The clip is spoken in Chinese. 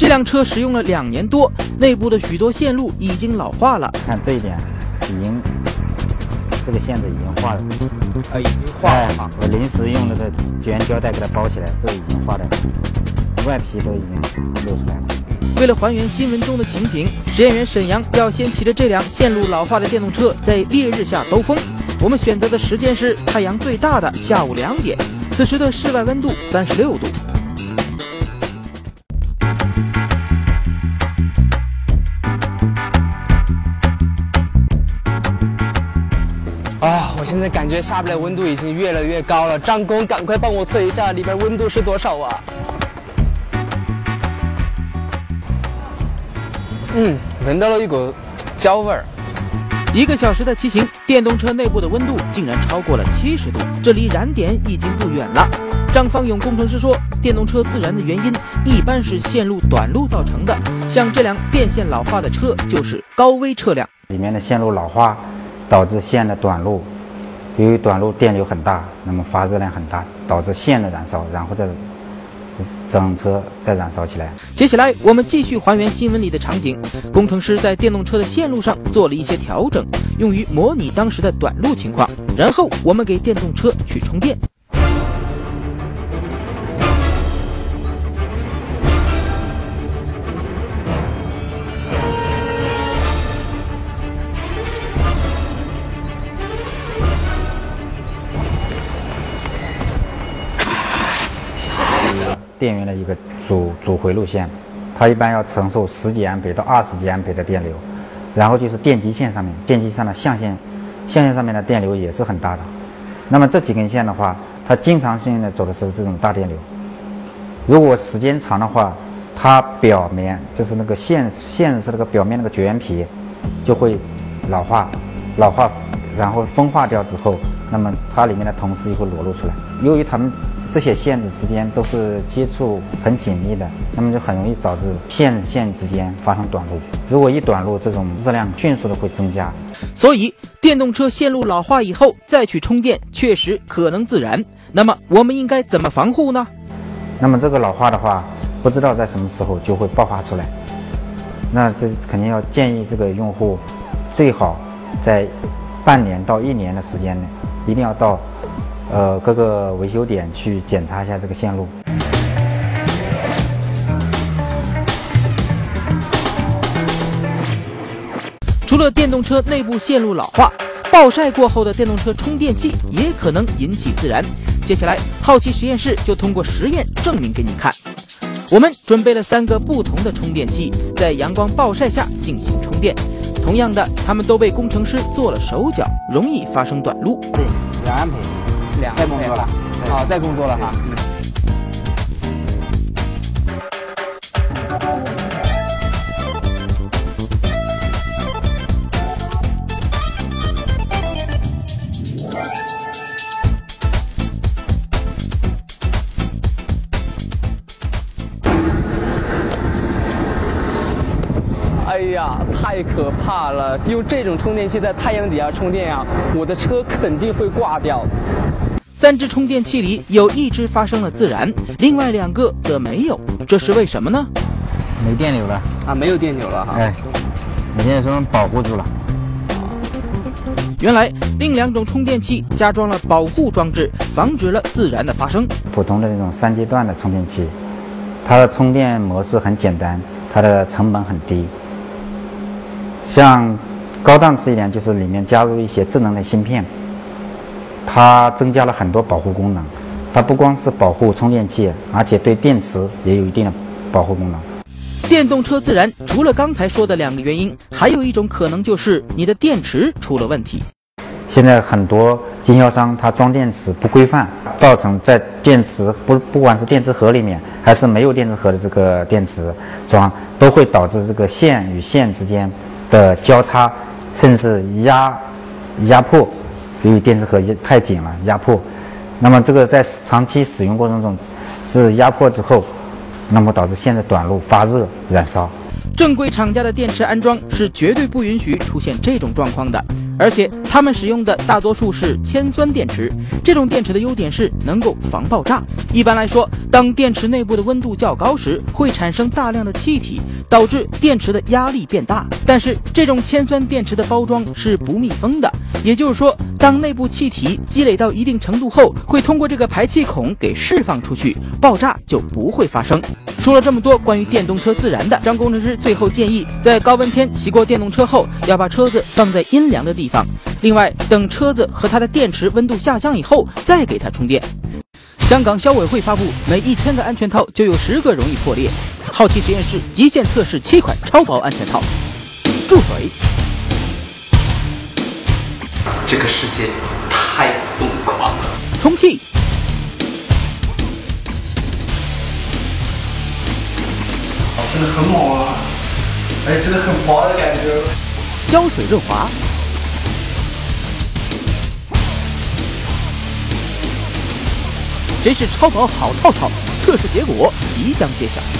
这辆车使用了两年多，内部的许多线路已经老化了。看这一点，已经这个线子已经化了，啊，已经化了哈。我临时用那个绝缘胶带给它包起来，这已经化的外皮都已经露出来了。为了还原新闻中的情景，实验员沈阳要先骑着这辆线路老化的电动车在烈日下兜风。我们选择的时间是太阳最大的下午两点，此时的室外温度三十六度。现在感觉下边的温度已经越来越高了。张工，赶快帮我测一下里边温度是多少啊？嗯，闻到了一股焦味儿。一个小时的骑行，电动车内部的温度竟然超过了七十度，这离燃点已经不远了。张方勇工程师说，电动车自燃的原因一般是线路短路造成的，像这辆电线老化的车就是高危车辆，里面的线路老化。导致线的短路，由于短路电流很大，那么发热量很大，导致线的燃烧，然后再整车再燃烧起来。接下来我们继续还原新闻里的场景，工程师在电动车的线路上做了一些调整，用于模拟当时的短路情况。然后我们给电动车去充电。电源的一个主主回路线，它一般要承受十几安培到二十几安培的电流，然后就是电机线上面，电机上的象限，象限上面的电流也是很大的。那么这几根线的话，它经常性的走的是这种大电流。如果时间长的话，它表面就是那个线线是那个表面那个绝缘皮就会老化，老化，然后风化掉之后，那么它里面的铜丝就会裸露出来。由于它们这些线子之间都是接触很紧密的，那么就很容易导致线线之间发生短路。如果一短路，这种热量迅速的会增加。所以，电动车线路老化以后再去充电，确实可能自燃。那么，我们应该怎么防护呢？那么这个老化的话，不知道在什么时候就会爆发出来。那这肯定要建议这个用户，最好在半年到一年的时间内，一定要到。呃，各个维修点去检查一下这个线路。除了电动车内部线路老化，暴晒过后的电动车充电器也可能引起自燃。接下来，好奇实验室就通过实验证明给你看。我们准备了三个不同的充电器，在阳光暴晒下进行充电。同样的，他们都被工程师做了手脚，容易发生短路。对，两安培。在工作了，好，在工作了哈。哎呀，太可怕了！用这种充电器在太阳底下充电呀，我的车肯定会挂掉。三只充电器里有一只发生了自燃，另外两个则没有，这是为什么呢？没电流了啊，没有电流了哈。哎，没电流保护住了。原来另两种充电器加装了保护装置，防止了自燃的发生。普通的那种三阶段的充电器，它的充电模式很简单，它的成本很低。像高档次一点，就是里面加入一些智能的芯片。它增加了很多保护功能，它不光是保护充电器，而且对电池也有一定的保护功能。电动车自燃，除了刚才说的两个原因，还有一种可能就是你的电池出了问题。现在很多经销商他装电池不规范，造成在电池不不管是电池盒里面，还是没有电池盒的这个电池装，都会导致这个线与线之间的交叉，甚至压压迫。由于电池盒太紧了，压迫，那么这个在长期使用过程中，是压迫之后，那么导致线的短路、发热、燃烧。正规厂家的电池安装是绝对不允许出现这种状况的。而且他们使用的大多数是铅酸电池。这种电池的优点是能够防爆炸。一般来说，当电池内部的温度较高时，会产生大量的气体，导致电池的压力变大。但是这种铅酸电池的包装是不密封的，也就是说，当内部气体积累到一定程度后，会通过这个排气孔给释放出去，爆炸就不会发生。说了这么多关于电动车自燃的，张工程师最后建议，在高温天骑过电动车后，要把车子放在阴凉的地方。另外，等车子和它的电池温度下降以后，再给它充电。香港消委会发布，每一千个安全套就有十个容易破裂。好奇实验室极限测试七款超薄安全套。注水。这个世界太疯狂了。充气。真的很猛啊！哎，真的很滑的感觉。胶水润滑。真是超薄好套套？测试结果即将揭晓。